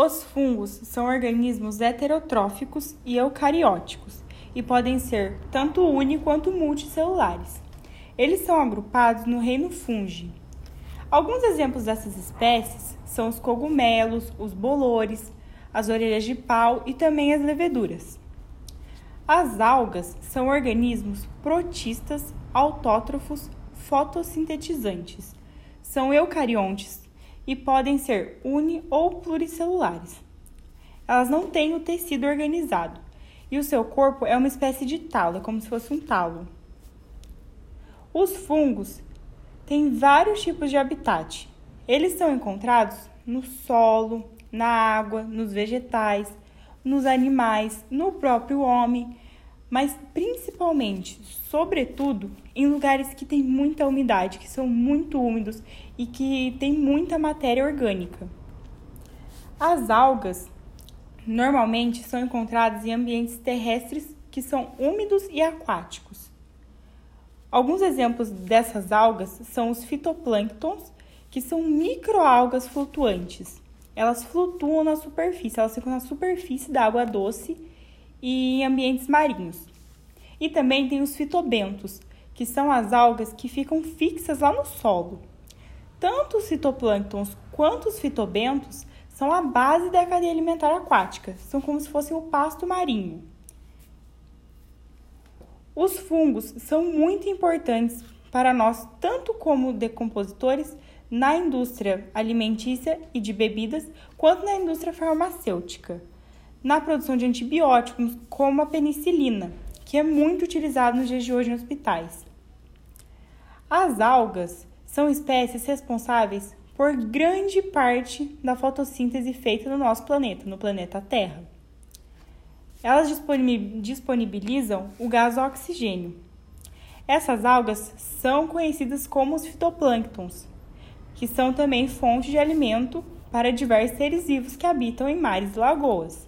Os fungos são organismos heterotróficos e eucarióticos e podem ser tanto uni quanto multicelulares. Eles são agrupados no reino fungi. Alguns exemplos dessas espécies são os cogumelos, os bolores, as orelhas de pau e também as leveduras. As algas são organismos protistas, autótrofos, fotossintetizantes. São eucariontes e podem ser uni ou pluricelulares. Elas não têm o tecido organizado e o seu corpo é uma espécie de talo, como se fosse um talo. Os fungos têm vários tipos de habitat. Eles são encontrados no solo, na água, nos vegetais, nos animais, no próprio homem, mas principalmente, sobretudo, em lugares que tem muita umidade, que são muito úmidos e que tem muita matéria orgânica. As algas normalmente são encontradas em ambientes terrestres que são úmidos e aquáticos. Alguns exemplos dessas algas são os fitoplânctons, que são microalgas flutuantes elas flutuam na superfície, elas ficam na superfície da água doce e em ambientes marinhos. E também tem os fitobentos, que são as algas que ficam fixas lá no solo. Tanto os fitoplânctons quanto os fitobentos são a base da cadeia alimentar aquática, são como se fossem o pasto marinho. Os fungos são muito importantes para nós, tanto como decompositores, na indústria alimentícia e de bebidas, quanto na indústria farmacêutica, na produção de antibióticos, como a penicilina, que é muito utilizado nos dias de hoje em hospitais. As algas são espécies responsáveis por grande parte da fotossíntese feita no nosso planeta, no planeta Terra. Elas disponibilizam o gás oxigênio. Essas algas são conhecidas como os fitoplânctons, que são também fonte de alimento para diversos seres vivos que habitam em mares e lagoas.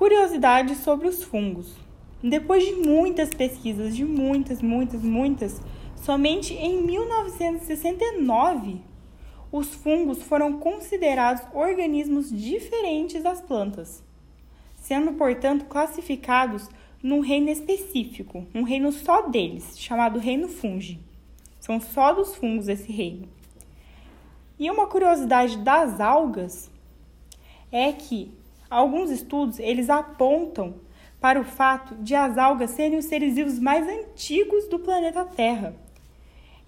Curiosidades sobre os fungos. Depois de muitas pesquisas, de muitas, muitas, muitas, somente em 1969 os fungos foram considerados organismos diferentes das plantas, sendo, portanto, classificados num reino específico, um reino só deles, chamado reino fungi. São só dos fungos esse reino. E uma curiosidade das algas é que alguns estudos eles apontam para o fato de as algas serem os seres vivos mais antigos do planeta Terra.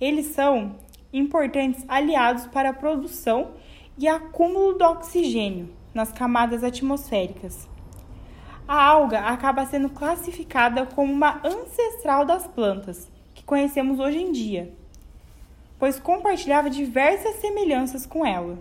Eles são importantes aliados para a produção e acúmulo do oxigênio nas camadas atmosféricas. A alga acaba sendo classificada como uma ancestral das plantas que conhecemos hoje em dia pois compartilhava diversas semelhanças com ela.